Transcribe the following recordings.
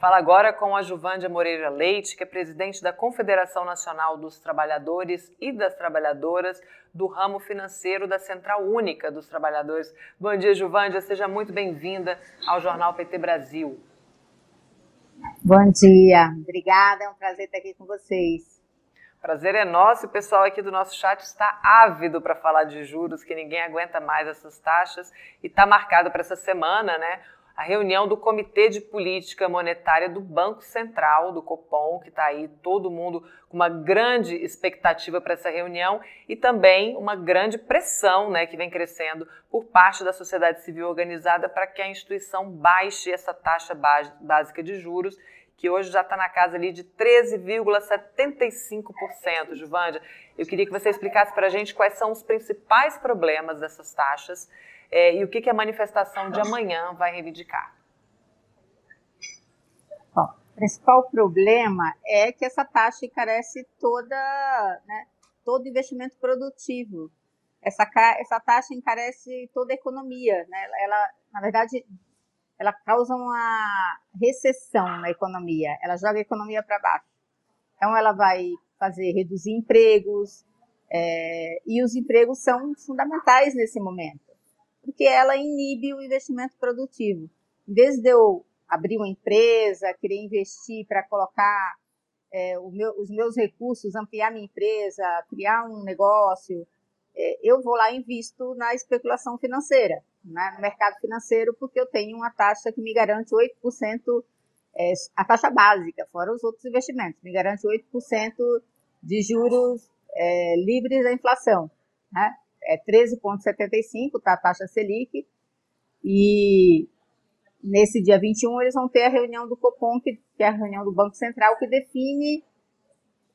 fala agora com a Juvândia Moreira Leite, que é presidente da Confederação Nacional dos Trabalhadores e das Trabalhadoras do ramo financeiro da Central Única dos Trabalhadores. Bom dia, Juvândia, seja muito bem-vinda ao Jornal PT Brasil. Bom dia, obrigada, é um prazer estar aqui com vocês. Prazer é nosso, o pessoal aqui do nosso chat está ávido para falar de juros, que ninguém aguenta mais essas taxas, e está marcado para essa semana, né? A reunião do Comitê de Política Monetária do Banco Central, do Copom, que está aí todo mundo com uma grande expectativa para essa reunião e também uma grande pressão né, que vem crescendo por parte da sociedade civil organizada para que a instituição baixe essa taxa básica de juros que hoje já está na casa ali de 13,75%. Juvândia, eu queria que você explicasse para a gente quais são os principais problemas dessas taxas é, e o que, que a manifestação de amanhã vai reivindicar? Bom, o principal problema é que essa taxa encarece toda, né, todo investimento produtivo. Essa, essa taxa encarece toda a economia. Né? Ela, na verdade, ela causa uma recessão na economia, ela joga a economia para baixo. Então, ela vai fazer reduzir empregos, é, e os empregos são fundamentais nesse momento porque ela inibe o investimento produtivo. Em vez de eu abrir uma empresa, querer investir para colocar é, meu, os meus recursos, ampliar minha empresa, criar um negócio, é, eu vou lá e invisto na especulação financeira, né, no mercado financeiro, porque eu tenho uma taxa que me garante 8%, é, a taxa básica, fora os outros investimentos, me garante 8% de juros é, livres da inflação. Né? É 13,75, tá a taxa Selic, e nesse dia 21 eles vão ter a reunião do Copom, que, que é a reunião do Banco Central, que define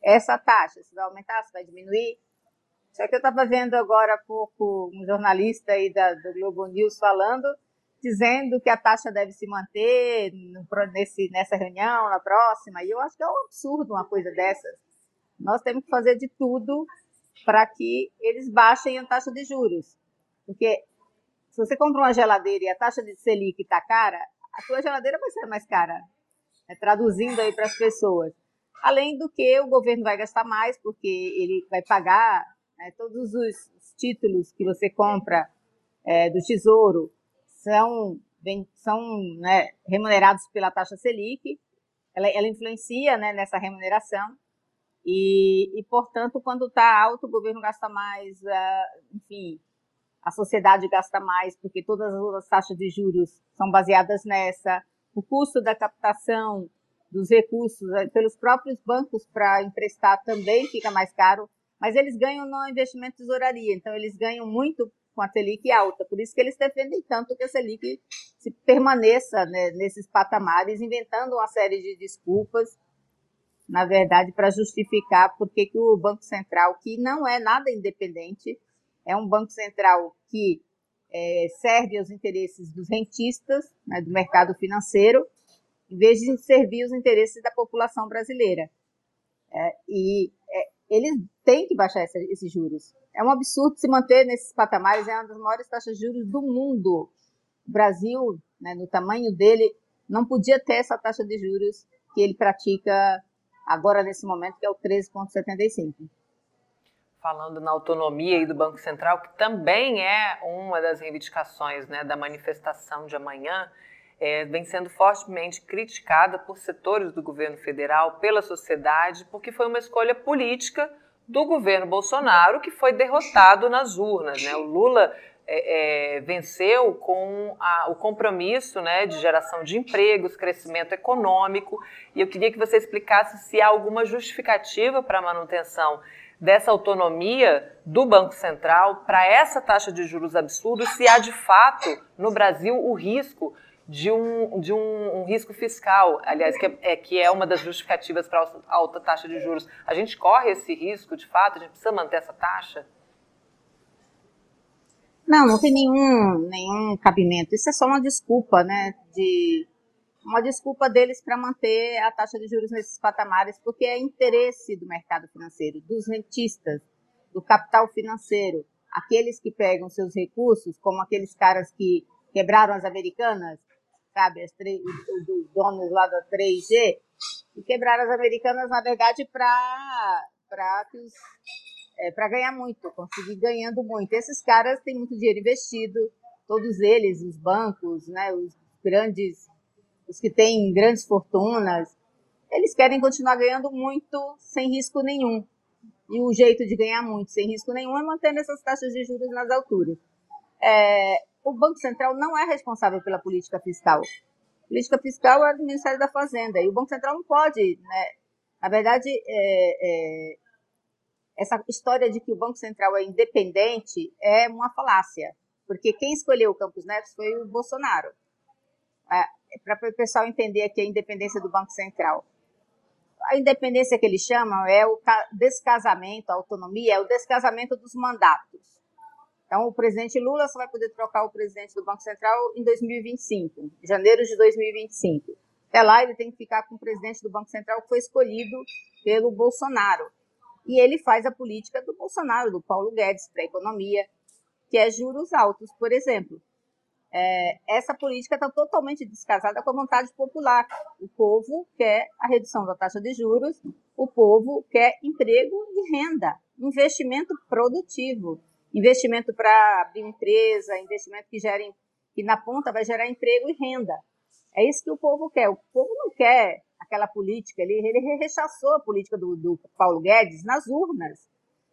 essa taxa, se vai aumentar, se vai diminuir. Só que eu estava vendo agora há pouco um jornalista aí da, do Globo News falando, dizendo que a taxa deve se manter no, nesse, nessa reunião, na próxima, e eu acho que é um absurdo uma coisa dessas. Nós temos que fazer de tudo para que eles baixem a taxa de juros. Porque se você compra uma geladeira e a taxa de Selic está cara, a sua geladeira vai ser mais cara, né? traduzindo aí para as pessoas. Além do que o governo vai gastar mais, porque ele vai pagar né, todos os títulos que você compra é, do Tesouro são, bem, são né, remunerados pela taxa Selic, ela, ela influencia né, nessa remuneração. E, e portanto, quando está alto, o governo gasta mais, uh, enfim, a sociedade gasta mais, porque todas as taxas de juros são baseadas nessa. O custo da captação dos recursos uh, pelos próprios bancos para emprestar também fica mais caro, mas eles ganham no investimento de tesouraria, então eles ganham muito com a Selic alta, por isso que eles defendem tanto que a Selic se permaneça né, nesses patamares, inventando uma série de desculpas na verdade, para justificar por que o Banco Central, que não é nada independente, é um Banco Central que é, serve aos interesses dos rentistas, né, do mercado financeiro, em vez de servir os interesses da população brasileira. É, e é, eles têm que baixar esses juros. É um absurdo se manter nesses patamares, é uma das maiores taxas de juros do mundo. O Brasil, né, no tamanho dele, não podia ter essa taxa de juros que ele pratica agora nesse momento, que é o 13,75. Falando na autonomia aí do Banco Central, que também é uma das reivindicações né, da manifestação de amanhã, é, vem sendo fortemente criticada por setores do governo federal, pela sociedade, porque foi uma escolha política do governo Bolsonaro que foi derrotado nas urnas. Né? O Lula é, é, venceu com a, o compromisso né, de geração de empregos, crescimento econômico, e eu queria que você explicasse se há alguma justificativa para a manutenção dessa autonomia do Banco Central para essa taxa de juros absurdos, se há de fato no Brasil o risco de um, de um, um risco fiscal, aliás, que é, é, que é uma das justificativas para a alta taxa de juros. A gente corre esse risco, de fato? A gente precisa manter essa taxa? Não, não tem nenhum, nenhum cabimento. Isso é só uma desculpa, né? De, uma desculpa deles para manter a taxa de juros nesses patamares, porque é interesse do mercado financeiro, dos rentistas, do capital financeiro, aqueles que pegam seus recursos, como aqueles caras que quebraram as americanas, sabe, as três, os donos lá da 3G, e quebraram as americanas, na verdade, para é, para ganhar muito, conseguir ganhando muito. Esses caras têm muito dinheiro investido, todos eles, os bancos, né, os grandes, os que têm grandes fortunas, eles querem continuar ganhando muito sem risco nenhum. E o jeito de ganhar muito sem risco nenhum é mantendo essas taxas de juros nas alturas. É, o Banco Central não é responsável pela política fiscal. Política fiscal é do Ministério da Fazenda. E o Banco Central não pode. Né? Na verdade, é, é, essa história de que o Banco Central é independente é uma falácia. Porque quem escolheu o Campos Neto foi o Bolsonaro. É, Para o pessoal entender aqui a independência do Banco Central a independência que eles chamam é o descasamento, a autonomia, é o descasamento dos mandatos. Então, o presidente Lula só vai poder trocar o presidente do Banco Central em 2025, em janeiro de 2025. Até lá, ele tem que ficar com o presidente do Banco Central que foi escolhido pelo Bolsonaro. E ele faz a política do Bolsonaro, do Paulo Guedes, para a economia, que é juros altos, por exemplo é, essa política está totalmente descasada com a vontade popular. O povo quer a redução da taxa de juros, o povo quer emprego e renda, investimento produtivo, investimento para abrir empresa, investimento que gere, que na ponta vai gerar emprego e renda. É isso que o povo quer. O povo não quer aquela política, ele, ele rechaçou a política do, do Paulo Guedes nas urnas.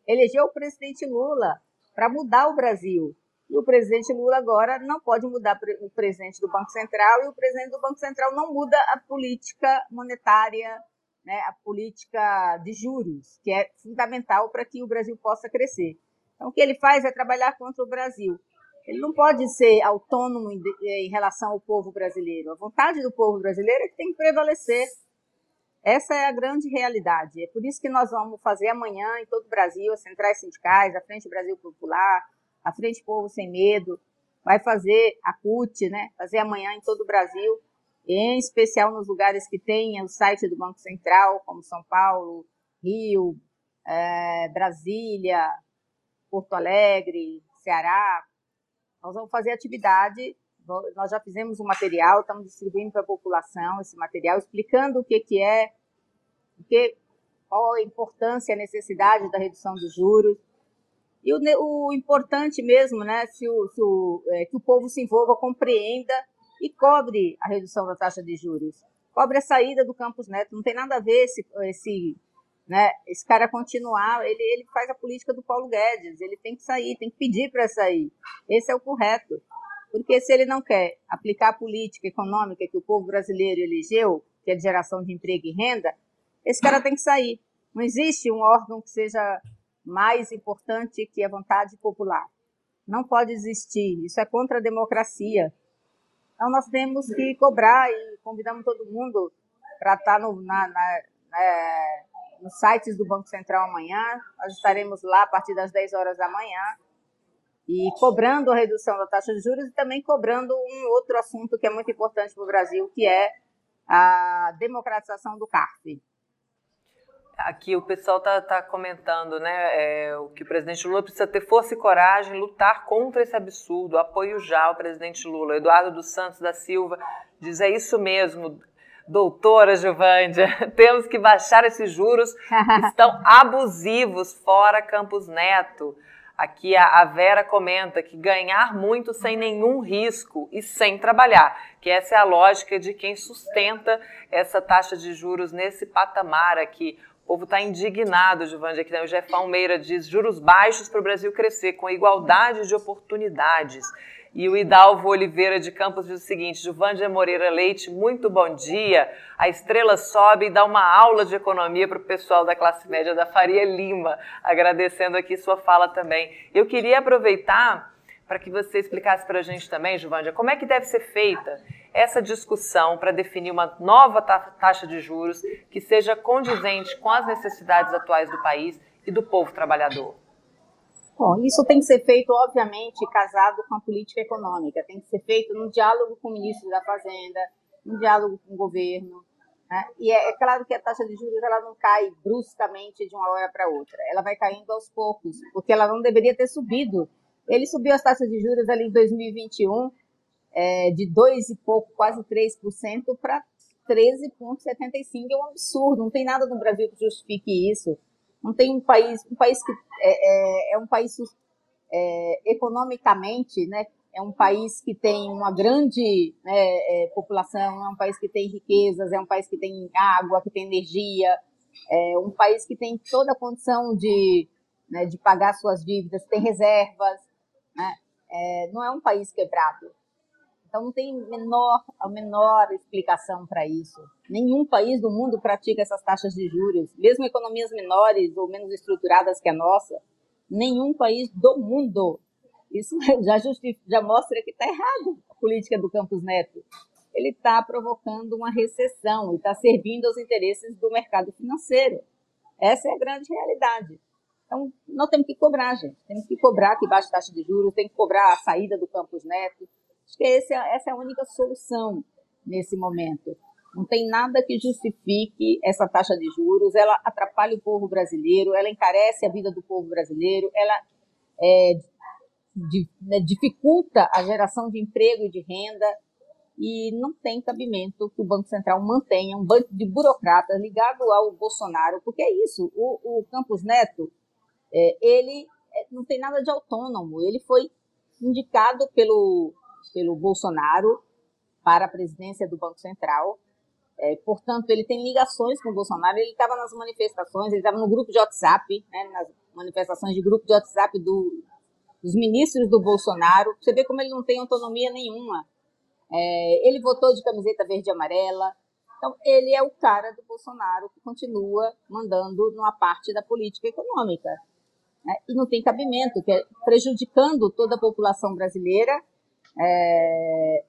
Elegeu o presidente Lula para mudar o Brasil. E o presidente Lula agora não pode mudar o presidente do Banco Central e o presidente do Banco Central não muda a política monetária, né, a política de juros, que é fundamental para que o Brasil possa crescer. Então, o que ele faz é trabalhar contra o Brasil. Ele não pode ser autônomo em, em relação ao povo brasileiro. A vontade do povo brasileiro é que tem que prevalecer. Essa é a grande realidade. É por isso que nós vamos fazer amanhã em todo o Brasil, as centrais sindicais, a Frente Brasil Popular, a Frente Povo Sem Medo, vai fazer a CUT, né? Fazer amanhã em todo o Brasil, em especial nos lugares que tem o site do Banco Central, como São Paulo, Rio, é, Brasília, Porto Alegre, Ceará. Nós vamos fazer atividade. Nós já fizemos um material, estamos distribuindo para a população esse material, explicando o que, que é, o que, qual a importância a necessidade da redução dos juros e o, o importante mesmo, né, se o, se o, é, que o povo se envolva, compreenda e cobre a redução da taxa de juros. Cobre a saída do Campos Neto. Não tem nada a ver esse, esse, né, esse cara continuar. Ele, ele faz a política do Paulo Guedes. Ele tem que sair, tem que pedir para sair. Esse é o correto. Porque se ele não quer aplicar a política econômica que o povo brasileiro elegeu, que é de geração de emprego e renda, esse cara tem que sair. Não existe um órgão que seja mais importante que a vontade popular. Não pode existir. Isso é contra a democracia. Então, nós temos que cobrar e convidamos todo mundo para estar tá no, na, na, é, nos sites do Banco Central amanhã. Nós estaremos lá a partir das 10 horas da manhã e cobrando a redução da taxa de juros e também cobrando um outro assunto que é muito importante para o Brasil, que é a democratização do CARF. Aqui o pessoal está tá comentando, né, é, o que o presidente Lula precisa ter força e coragem, lutar contra esse absurdo, apoio já ao presidente Lula. Eduardo dos Santos da Silva diz, é isso mesmo, doutora Giovândia, temos que baixar esses juros que estão abusivos fora Campos Neto. Aqui a Vera comenta que ganhar muito sem nenhum risco e sem trabalhar, que essa é a lógica de quem sustenta essa taxa de juros nesse patamar aqui. O povo está indignado, Giovanni, aqui né? o Jefão Meira diz juros baixos para o Brasil crescer com igualdade de oportunidades. E o Hidalvo Oliveira de Campos diz o seguinte: Juvândia Moreira Leite, muito bom dia. A estrela sobe e dá uma aula de economia para o pessoal da classe média da Faria Lima. Agradecendo aqui sua fala também. Eu queria aproveitar para que você explicasse para a gente também, Juvândia, como é que deve ser feita essa discussão para definir uma nova taxa de juros que seja condizente com as necessidades atuais do país e do povo trabalhador? Bom, isso tem que ser feito, obviamente, casado com a política econômica. Tem que ser feito no diálogo com o ministro da Fazenda, no diálogo com o governo. Né? E é, é, claro que a taxa de juros ela não cai bruscamente de uma hora para outra. Ela vai caindo aos poucos, porque ela não deveria ter subido. Ele subiu as taxas de juros ali em 2021 é, de 2 e pouco, quase 3% para 13,75%. É um absurdo. Não tem nada no Brasil que justifique isso. Não tem um país, um país que é, é, é um país é, economicamente, né, é um país que tem uma grande né, é, população, é um país que tem riquezas, é um país que tem água, que tem energia, é um país que tem toda a condição de, né, de pagar suas dívidas, tem reservas, né, é, não é um país quebrado. Então não tem menor, a menor explicação para isso. Nenhum país do mundo pratica essas taxas de juros, mesmo economias menores ou menos estruturadas que a nossa, nenhum país do mundo isso já, já mostra que está errado a política do Campos Neto. Ele está provocando uma recessão e está servindo aos interesses do mercado financeiro. Essa é a grande realidade. Então, nós temos que cobrar, gente. Temos que cobrar que baixe taxa de juros, tem que cobrar a saída do Campos Neto. Acho que é, essa é a única solução nesse momento. Não tem nada que justifique essa taxa de juros. Ela atrapalha o povo brasileiro, ela encarece a vida do povo brasileiro, ela é, né, dificulta a geração de emprego e de renda e não tem cabimento que o Banco Central mantenha um banco de burocratas ligado ao Bolsonaro, porque é isso, o, o Campos Neto, é, ele é, não tem nada de autônomo, ele foi indicado pelo, pelo Bolsonaro para a presidência do Banco Central, é, portanto, ele tem ligações com o Bolsonaro, ele estava nas manifestações, ele estava no grupo de WhatsApp, né, nas manifestações de grupo de WhatsApp do, os ministros do Bolsonaro. Você vê como ele não tem autonomia nenhuma. É, ele votou de camiseta verde e amarela. Então, ele é o cara do Bolsonaro que continua mandando numa parte da política econômica. Né? E não tem cabimento, que é prejudicando toda a população brasileira. É,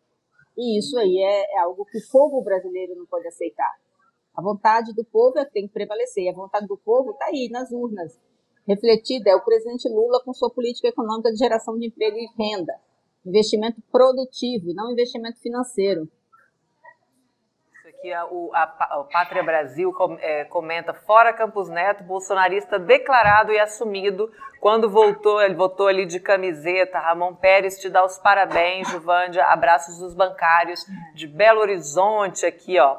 e isso aí é, é algo que o povo brasileiro não pode aceitar. A vontade do povo é que tem que prevalecer. A vontade do povo está aí, nas urnas refletida é o presidente Lula com sua política econômica de geração de emprego e renda, investimento produtivo não investimento financeiro. Aqui, a, o, a, a Pátria Brasil com, é, comenta, fora Campos Neto, bolsonarista declarado e assumido, quando voltou, ele voltou ali de camiseta, Ramon Pérez te dá os parabéns, Juvândia, abraços dos bancários de Belo Horizonte aqui, ó.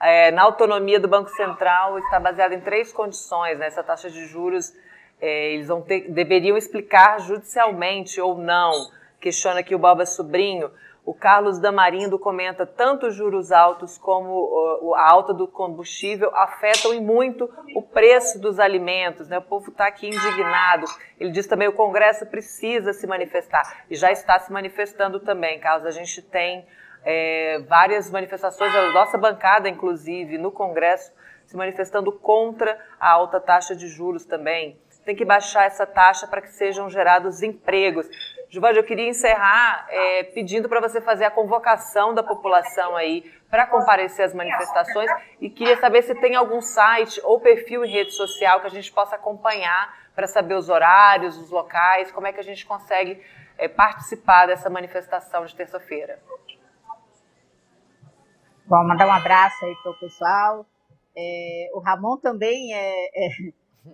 É, na autonomia do Banco Central está baseada em três condições, né? essa taxa de juros é, eles vão ter, deveriam explicar judicialmente ou não. Questiona aqui o Boba Sobrinho. O Carlos Damarindo comenta tanto os juros altos como a alta do combustível afetam e muito o preço dos alimentos. Né? O povo está aqui indignado. Ele diz também que o Congresso precisa se manifestar e já está se manifestando também, Carlos. A gente tem é, várias manifestações, a nossa bancada, inclusive, no Congresso, se manifestando contra a alta taxa de juros também tem que baixar essa taxa para que sejam gerados empregos. Giovanni, eu queria encerrar é, pedindo para você fazer a convocação da população aí para comparecer às manifestações e queria saber se tem algum site ou perfil em rede social que a gente possa acompanhar para saber os horários, os locais, como é que a gente consegue é, participar dessa manifestação de terça-feira. Bom, mandar um abraço aí para o pessoal. É, o Ramon também é,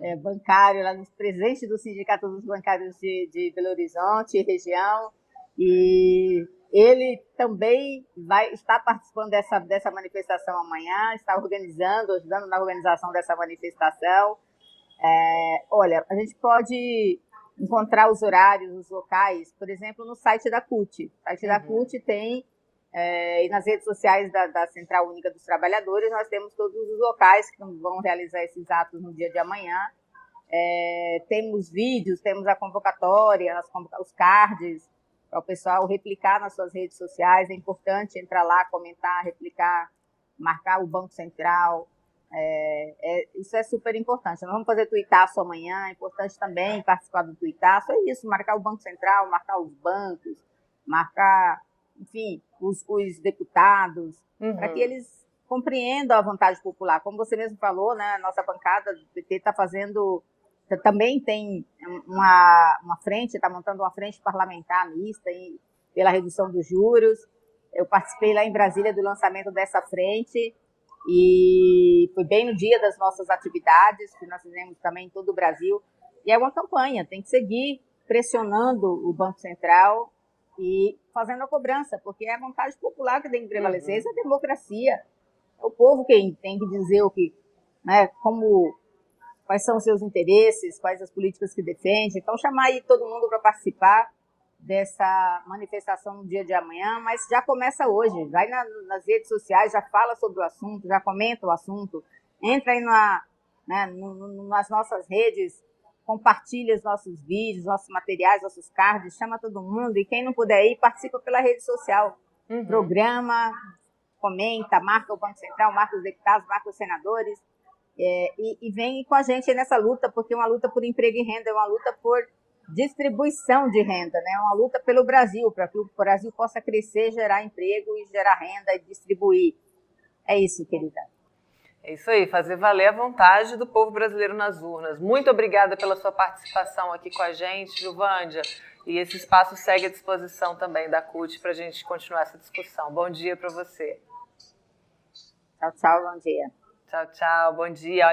é bancário, lá nos presentes do Sindicato dos Bancários de, de Belo Horizonte e região. E ele também vai estar participando dessa, dessa manifestação amanhã, está organizando, ajudando na organização dessa manifestação. É, olha, a gente pode encontrar os horários, os locais, por exemplo, no site da CUT. O site uhum. da CUT tem é, e nas redes sociais da, da, Central Única dos Trabalhadores, nós temos todos os locais que vão realizar esses atos no dia de amanhã. É, temos vídeos, temos a convocatória, as, os cards, para o pessoal replicar nas suas redes sociais. É importante entrar lá, comentar, replicar, marcar o Banco Central. É, é, isso é super importante. Nós vamos fazer tuitaço amanhã, é importante também participar do tuitaço. É isso, marcar o Banco Central, marcar os bancos, marcar enfim, os, os deputados, uhum. para que eles compreendam a vontade popular. Como você mesmo falou, né, a nossa bancada do PT está fazendo, também tem uma, uma frente, está montando uma frente parlamentar mista em, pela redução dos juros. Eu participei lá em Brasília do lançamento dessa frente e foi bem no dia das nossas atividades, que nós fizemos também em todo o Brasil. E é uma campanha, tem que seguir pressionando o Banco Central e fazendo a cobrança, porque é a vontade popular que tem que prevalecer, uhum. isso é democracia. É o povo quem tem que dizer o que, né, como, quais são os seus interesses, quais as políticas que defende. Então, chamar aí todo mundo para participar dessa manifestação no dia de amanhã, mas já começa hoje. Vai na, nas redes sociais, já fala sobre o assunto, já comenta o assunto, entra aí na, né, nas nossas redes, compartilha os nossos vídeos, nossos materiais, nossos cards, chama todo mundo e quem não puder ir, participa pela rede social. Uhum. Programa, comenta, marca o Banco Central, marca os deputados, marca os senadores é, e, e vem com a gente nessa luta, porque é uma luta por emprego e renda, é uma luta por distribuição de renda, né? Uma luta pelo Brasil, para que o Brasil possa crescer, gerar emprego e gerar renda e distribuir. É isso, querida. É isso aí, fazer valer a vontade do povo brasileiro nas urnas. Muito obrigada pela sua participação aqui com a gente, Gilvândia. E esse espaço segue à disposição também da CUT para a gente continuar essa discussão. Bom dia para você. Tchau, tchau, bom dia. Tchau, tchau, bom dia.